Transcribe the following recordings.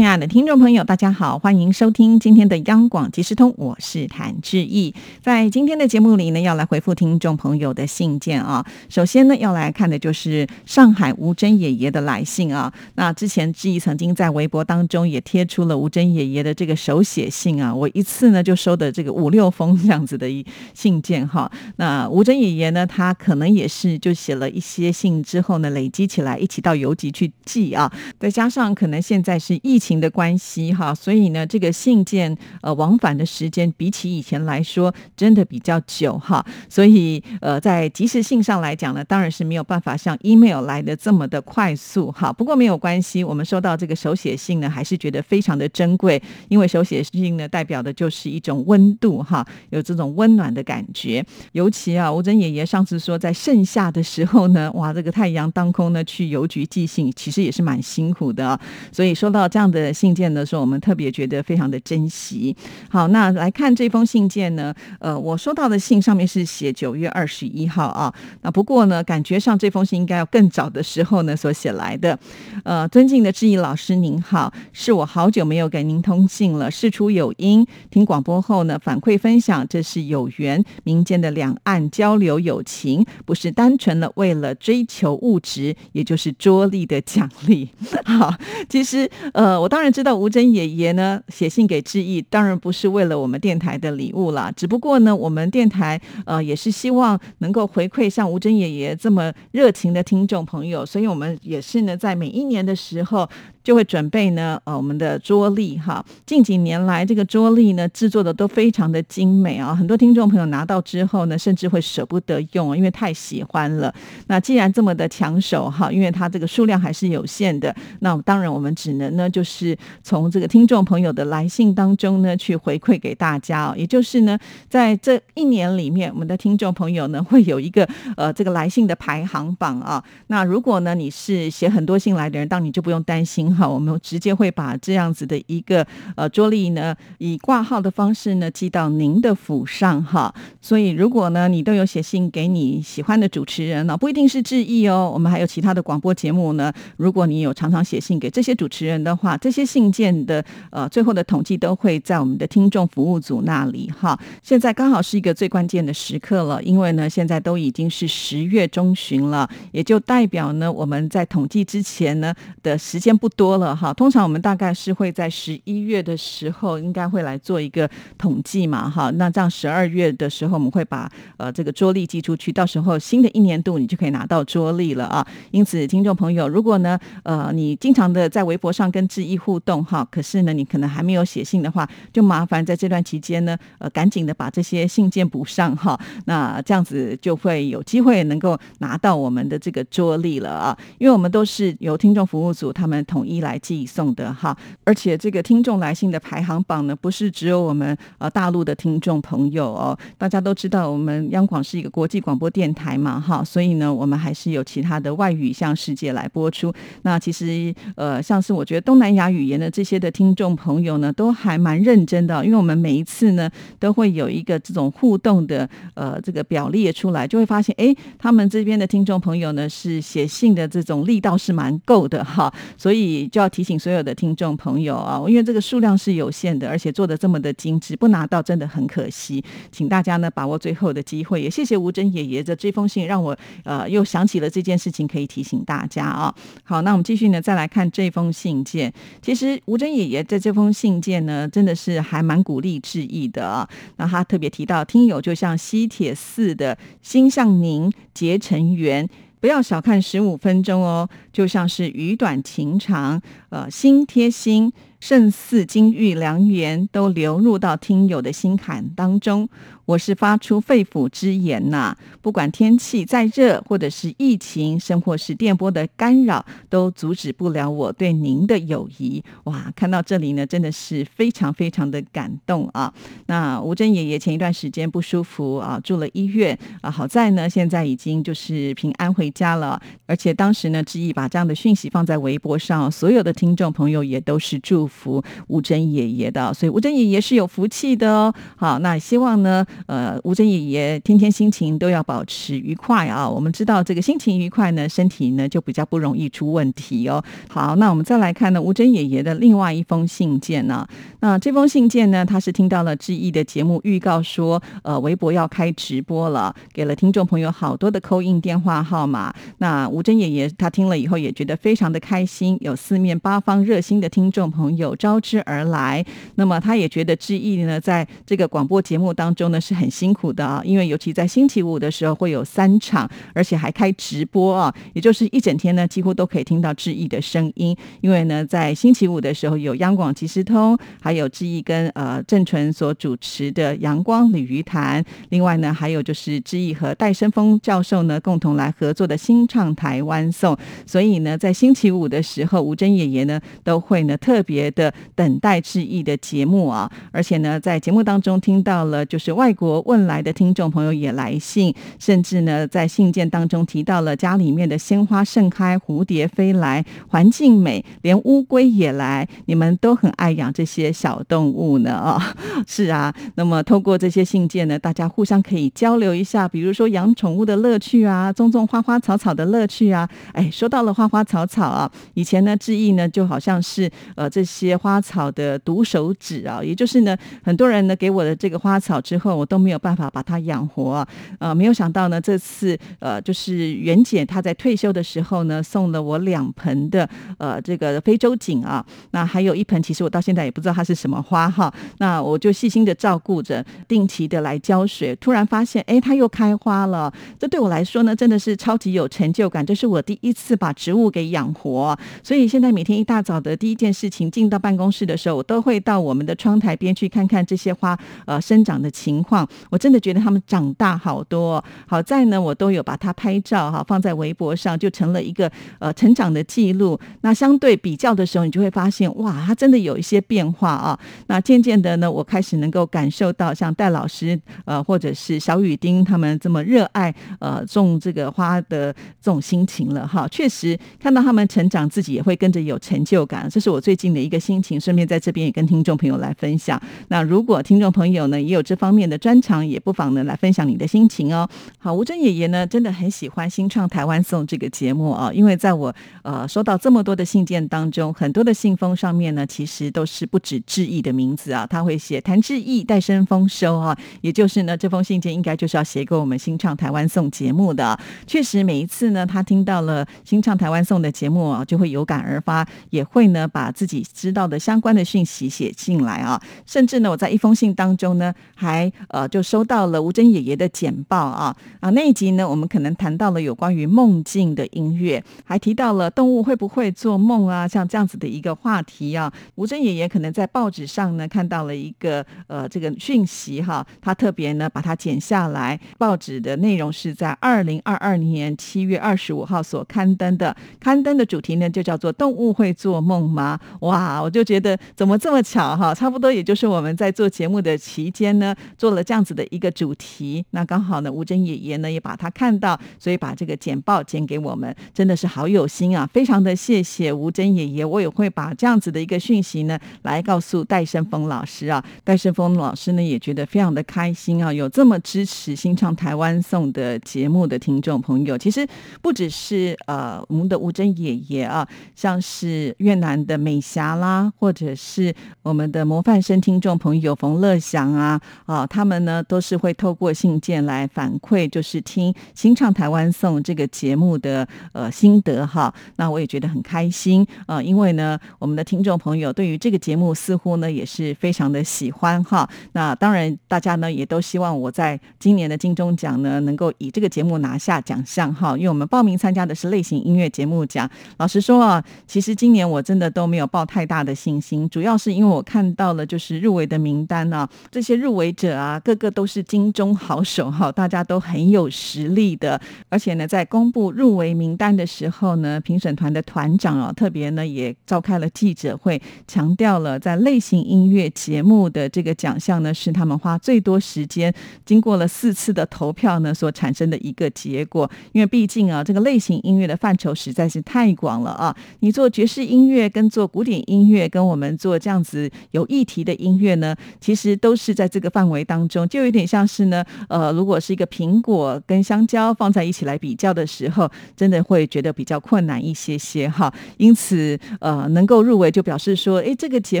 亲爱的听众朋友，大家好，欢迎收听今天的央广即时通，我是谭志毅。在今天的节目里呢，要来回复听众朋友的信件啊。首先呢，要来看的就是上海吴珍爷爷的来信啊。那之前志毅曾经在微博当中也贴出了吴珍爷爷的这个手写信啊，我一次呢就收的这个五六封这样子的一信件哈。那吴珍爷爷呢，他可能也是就写了一些信之后呢，累积起来一起到邮局去寄啊。再加上可能现在是疫情的关系哈，所以呢，这个信件呃往返的时间比起以前来说，真的比较久哈。所以呃，在即时性上来讲呢，当然是没有办法像 email 来的这么的快速哈。不过没有关系，我们收到这个手写信呢，还是觉得非常的珍贵，因为手写信呢代表的就是一种温度哈，有这种温暖的感觉。尤其啊，吴珍爷爷上次说在盛夏的时候呢，哇，这个太阳当空呢，去邮局寄信，其实也是蛮辛苦的。所以收到这样。的信件的时候，我们特别觉得非常的珍惜。好，那来看这封信件呢？呃，我收到的信上面是写九月二十一号啊。那不过呢，感觉上这封信应该要更早的时候呢所写来的。呃，尊敬的志毅老师您好，是我好久没有给您通信了。事出有因，听广播后呢反馈分享，这是有缘民间的两岸交流友情，不是单纯的为了追求物质，也就是桌力的奖励。好，其实呃。我当然知道吴珍爷爷呢写信给志毅，当然不是为了我们电台的礼物啦，只不过呢，我们电台呃也是希望能够回馈像吴珍爷爷这么热情的听众朋友，所以我们也是呢在每一年的时候。就会准备呢，呃，我们的桌历哈。近几年来，这个桌历呢制作的都非常的精美啊。很多听众朋友拿到之后呢，甚至会舍不得用，因为太喜欢了。那既然这么的抢手哈，因为它这个数量还是有限的，那当然我们只能呢，就是从这个听众朋友的来信当中呢，去回馈给大家哦。也就是呢，在这一年里面，我们的听众朋友呢，会有一个呃这个来信的排行榜啊。那如果呢你是写很多信来的人，当你就不用担心。好，我们直接会把这样子的一个呃桌历呢，以挂号的方式呢寄到您的府上哈。所以如果呢你都有写信给你喜欢的主持人呢，不一定是致意哦，我们还有其他的广播节目呢。如果你有常常写信给这些主持人的话，这些信件的呃最后的统计都会在我们的听众服务组那里哈。现在刚好是一个最关键的时刻了，因为呢现在都已经是十月中旬了，也就代表呢我们在统计之前呢的时间不。多了哈，通常我们大概是会在十一月的时候，应该会来做一个统计嘛哈。那这样十二月的时候，我们会把呃这个桌历寄出去，到时候新的一年度你就可以拿到桌历了啊。因此，听众朋友，如果呢呃你经常的在微博上跟志毅互动哈，可是呢你可能还没有写信的话，就麻烦在这段期间呢呃赶紧的把这些信件补上哈。那这样子就会有机会能够拿到我们的这个桌历了啊，因为我们都是由听众服务组他们统。一一来寄送的哈，而且这个听众来信的排行榜呢，不是只有我们呃大陆的听众朋友哦，大家都知道我们央广是一个国际广播电台嘛哈，所以呢，我们还是有其他的外语向世界来播出。那其实呃，像是我觉得东南亚语言的这些的听众朋友呢，都还蛮认真的，因为我们每一次呢都会有一个这种互动的呃这个表列出来，就会发现哎，他们这边的听众朋友呢是写信的这种力道是蛮够的哈，所以。就要提醒所有的听众朋友啊，因为这个数量是有限的，而且做的这么的精致，不拿到真的很可惜。请大家呢把握最后的机会，也谢谢吴珍爷爷的这封信，让我呃又想起了这件事情，可以提醒大家啊。好，那我们继续呢，再来看这封信件。其实吴珍爷爷在这封信件呢，真的是还蛮鼓励致意的啊。那他特别提到，听友就像西铁似的，心向您结成缘。不要小看十五分钟哦，就像是语短情长，呃，心贴心，胜似金玉良缘，都流入到听友的心坎当中。我是发出肺腑之言呐，不管天气再热，或者是疫情，甚或是电波的干扰，都阻止不了我对您的友谊。哇，看到这里呢，真的是非常非常的感动啊！那吴珍爷爷前一段时间不舒服啊，住了医院啊，好在呢，现在已经就是平安回家了。而且当时呢，志毅把这样的讯息放在微博上，所有的听众朋友也都是祝福吴珍爷爷的，所以吴珍爷爷是有福气的哦。好，那希望呢。呃，吴珍爷爷天天心情都要保持愉快啊！我们知道这个心情愉快呢，身体呢就比较不容易出问题哦。好，那我们再来看呢，吴珍爷爷的另外一封信件呢。那这封信件呢，他是听到了志毅的节目预告说，呃，微博要开直播了，给了听众朋友好多的扣印电话号码。那吴珍爷爷他听了以后也觉得非常的开心，有四面八方热心的听众朋友有招之而来。那么他也觉得志毅呢，在这个广播节目当中呢。是很辛苦的啊，因为尤其在星期五的时候会有三场，而且还开直播啊，也就是一整天呢，几乎都可以听到志毅的声音。因为呢，在星期五的时候有央广即时通，还有志毅跟呃郑纯所主持的阳光鲤鱼潭，另外呢，还有就是志毅和戴生峰教授呢共同来合作的新唱台湾颂。所以呢，在星期五的时候，吴珍爷爷呢都会呢特别的等待致意的节目啊，而且呢，在节目当中听到了就是外。国问来的听众朋友也来信，甚至呢，在信件当中提到了家里面的鲜花盛开，蝴蝶飞来，环境美，连乌龟也来。你们都很爱养这些小动物呢啊？是啊。那么透过这些信件呢，大家互相可以交流一下，比如说养宠物的乐趣啊，种种花花草草的乐趣啊。哎，说到了花花草草啊，以前呢，志毅呢就好像是呃这些些花草的毒手指啊，也就是呢，很多人呢给我的这个花草之后，我。都没有办法把它养活，呃，没有想到呢，这次呃，就是袁姐她在退休的时候呢，送了我两盆的呃这个非洲锦啊，那还有一盆，其实我到现在也不知道它是什么花哈，那我就细心的照顾着，定期的来浇水，突然发现，哎，它又开花了，这对我来说呢，真的是超级有成就感，这是我第一次把植物给养活，所以现在每天一大早的第一件事情，进到办公室的时候，我都会到我们的窗台边去看看这些花呃生长的情况。我真的觉得他们长大好多，好在呢，我都有把它拍照哈，放在微博上，就成了一个呃成长的记录。那相对比较的时候，你就会发现哇，它真的有一些变化啊。那渐渐的呢，我开始能够感受到像戴老师呃，或者是小雨丁他们这么热爱呃种这个花的这种心情了哈。确实看到他们成长，自己也会跟着有成就感，这是我最近的一一个心情。顺便在这边也跟听众朋友来分享。那如果听众朋友呢也有这方面的专长也不妨呢来分享你的心情哦。好，吴珍爷爷呢真的很喜欢《新创台湾颂》这个节目啊，因为在我呃收到这么多的信件当中，很多的信封上面呢其实都是不止志毅的名字啊，他会写谭志毅戴生丰收啊，也就是呢这封信件应该就是要写给我们《新创台湾颂》节目的。确实每一次呢他听到了《新创台湾颂》的节目啊，就会有感而发，也会呢把自己知道的相关的讯息写进来啊，甚至呢我在一封信当中呢还呃。就收到了吴珍爷爷的简报啊啊那一集呢，我们可能谈到了有关于梦境的音乐，还提到了动物会不会做梦啊，像这样子的一个话题啊。吴珍爷爷可能在报纸上呢看到了一个呃这个讯息哈，他特别呢把它剪下来。报纸的内容是在二零二二年七月二十五号所刊登的，刊登的主题呢就叫做“动物会做梦吗？”哇，我就觉得怎么这么巧哈，差不多也就是我们在做节目的期间呢做了。这样子的一个主题，那刚好呢，吴珍爷爷呢也把他看到，所以把这个简报剪给我们，真的是好有心啊！非常的谢谢吴珍爷爷，我也会把这样子的一个讯息呢来告诉戴胜峰老师啊。戴胜峰老师呢也觉得非常的开心啊，有这么支持新唱台湾颂的节目的听众朋友，其实不只是呃我们的吴珍爷爷啊，像是越南的美霞啦，或者是我们的模范生听众朋友冯乐祥啊啊，他们。呢，都是会透过信件来反馈，就是听《新唱台湾颂》这个节目的呃心得哈。那我也觉得很开心啊，因为呢，我们的听众朋友对于这个节目似乎呢也是非常的喜欢哈。那当然，大家呢也都希望我在今年的金钟奖呢能够以这个节目拿下奖项哈。因为我们报名参加的是类型音乐节目奖。老实说啊，其实今年我真的都没有抱太大的信心，主要是因为我看到了就是入围的名单啊，这些入围者啊，个个都是金钟好手哈，大家都很有实力的。而且呢，在公布入围名单的时候呢，评审团的团长啊，特别呢也召开了记者会，强调了在类型音乐节目的这个奖项呢，是他们花最多时间，经过了四次的投票呢所产生的一个结果。因为毕竟啊，这个类型音乐的范畴实在是太广了啊，你做爵士音乐跟做古典音音乐，跟我们做这样子有议题的音乐呢，其实都是在这个范围当中，就有点像是呢，呃，如果是一个苹果跟香蕉放在一起来比较的时候，真的会觉得比较困难一些些哈。因此，呃，能够入围就表示说，哎，这个节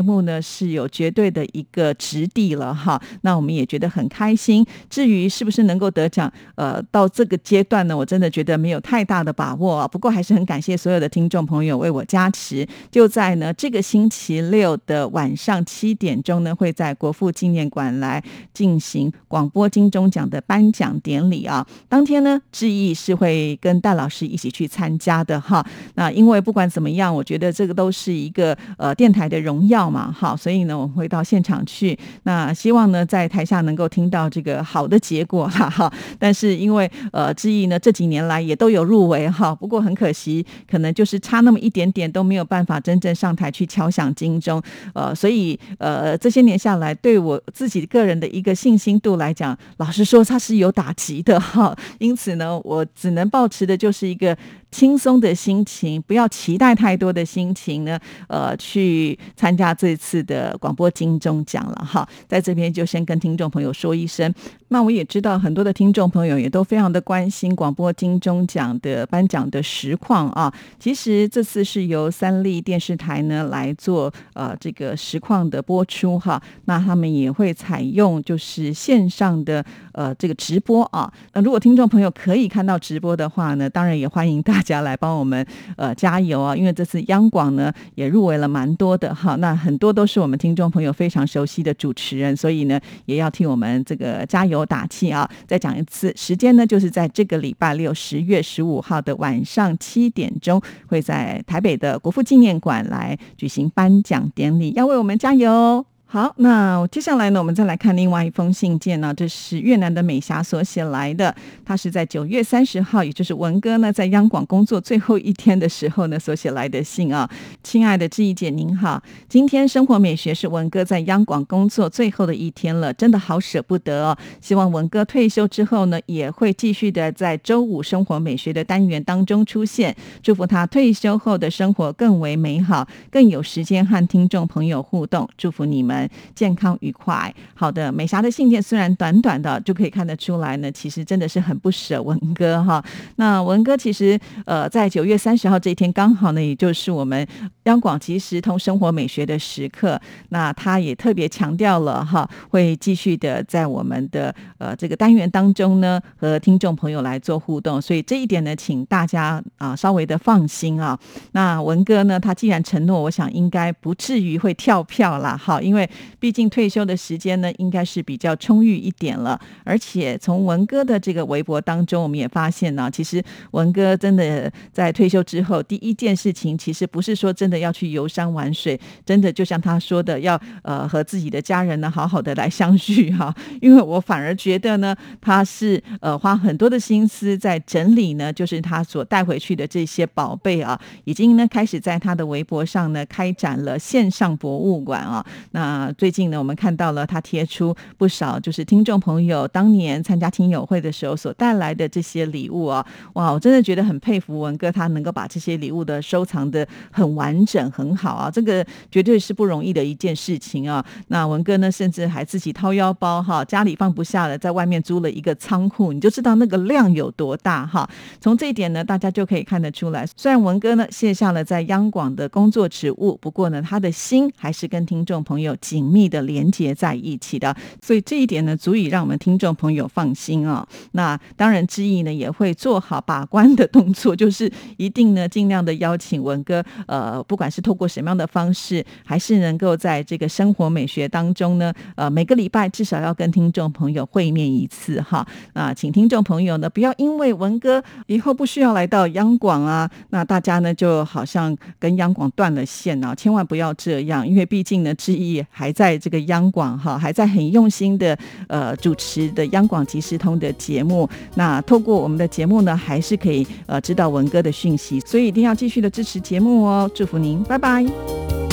目呢是有绝对的一个质地了哈。那我们也觉得很开心。至于是不是能够得奖，呃，到这个阶段呢，我真的觉得没有太大的把握啊。不过还是很感谢所有的听众朋友为我加持。就在呢这个星期六的晚上七点钟呢，会在国父纪念馆来进行广播金钟奖的颁奖典礼啊。当天呢，志毅是会跟戴老师一起去参加的哈。那因为不管怎么样，我觉得这个都是一个呃电台的荣耀嘛，哈，所以呢，我们会到现场去。那希望呢，在台下能够听到这个好的结果哈哈。但是因为呃志毅呢这几年来也都有入围哈，不过很可惜，可能就是差那么一点点都没有办法真正上台去抢敲响金钟。呃，所以呃这些年下来，对我自己个人的一个信心度来讲，老实说它是有打击的哈。因此呢，我只能保持的就是一个。轻松的心情，不要期待太多的心情呢，呃，去参加这次的广播金钟奖了哈。在这边就先跟听众朋友说一声，那我也知道很多的听众朋友也都非常的关心广播金钟奖的颁奖的实况啊。其实这次是由三立电视台呢来做呃这个实况的播出哈，那他们也会采用就是线上的呃这个直播啊。那如果听众朋友可以看到直播的话呢，当然也欢迎大。大家来帮我们呃加油啊！因为这次央广呢也入围了蛮多的哈，那很多都是我们听众朋友非常熟悉的主持人，所以呢也要替我们这个加油打气啊！再讲一次，时间呢就是在这个礼拜六十月十五号的晚上七点钟，会在台北的国父纪念馆来举行颁奖典礼，要为我们加油。好，那接下来呢，我们再来看另外一封信件呢。这是越南的美霞所写来的，她是在九月三十号，也就是文哥呢在央广工作最后一天的时候呢所写来的信啊。亲爱的志毅姐您好，今天生活美学是文哥在央广工作最后的一天了，真的好舍不得哦。希望文哥退休之后呢，也会继续的在周五生活美学的单元当中出现。祝福他退休后的生活更为美好，更有时间和听众朋友互动。祝福你们。健康愉快，好的。美霞的信件虽然短短的，就可以看得出来呢，其实真的是很不舍文哥哈。那文哥其实呃，在九月三十号这一天，刚好呢，也就是我们央广即时通生活美学的时刻。那他也特别强调了哈，会继续的在我们的呃这个单元当中呢，和听众朋友来做互动。所以这一点呢，请大家啊稍微的放心啊。那文哥呢，他既然承诺，我想应该不至于会跳票啦，哈，因为。毕竟退休的时间呢，应该是比较充裕一点了。而且从文哥的这个微博当中，我们也发现呢，其实文哥真的在退休之后，第一件事情其实不是说真的要去游山玩水，真的就像他说的，要呃和自己的家人呢好好的来相聚哈。因为我反而觉得呢，他是呃花很多的心思在整理呢，就是他所带回去的这些宝贝啊，已经呢开始在他的微博上呢开展了线上博物馆啊。那啊最近呢，我们看到了他贴出不少，就是听众朋友当年参加听友会的时候所带来的这些礼物啊，哇，我真的觉得很佩服文哥，他能够把这些礼物的收藏的很完整、很好啊，这个绝对是不容易的一件事情啊。那文哥呢，甚至还自己掏腰包哈，家里放不下了，在外面租了一个仓库，你就知道那个量有多大哈。从这一点呢，大家就可以看得出来，虽然文哥呢卸下了在央广的工作职务，不过呢，他的心还是跟听众朋友。紧密的连接在一起的，所以这一点呢，足以让我们听众朋友放心啊。那当然，志毅呢也会做好把关的动作，就是一定呢尽量的邀请文哥，呃，不管是透过什么样的方式，还是能够在这个生活美学当中呢，呃，每个礼拜至少要跟听众朋友会面一次哈。那请听众朋友呢，不要因为文哥以后不需要来到央广啊，那大家呢就好像跟央广断了线啊，千万不要这样，因为毕竟呢，志毅还在这个央广哈，还在很用心的呃主持的央广即时通的节目。那透过我们的节目呢，还是可以呃知道文哥的讯息，所以一定要继续的支持节目哦，祝福您，拜拜。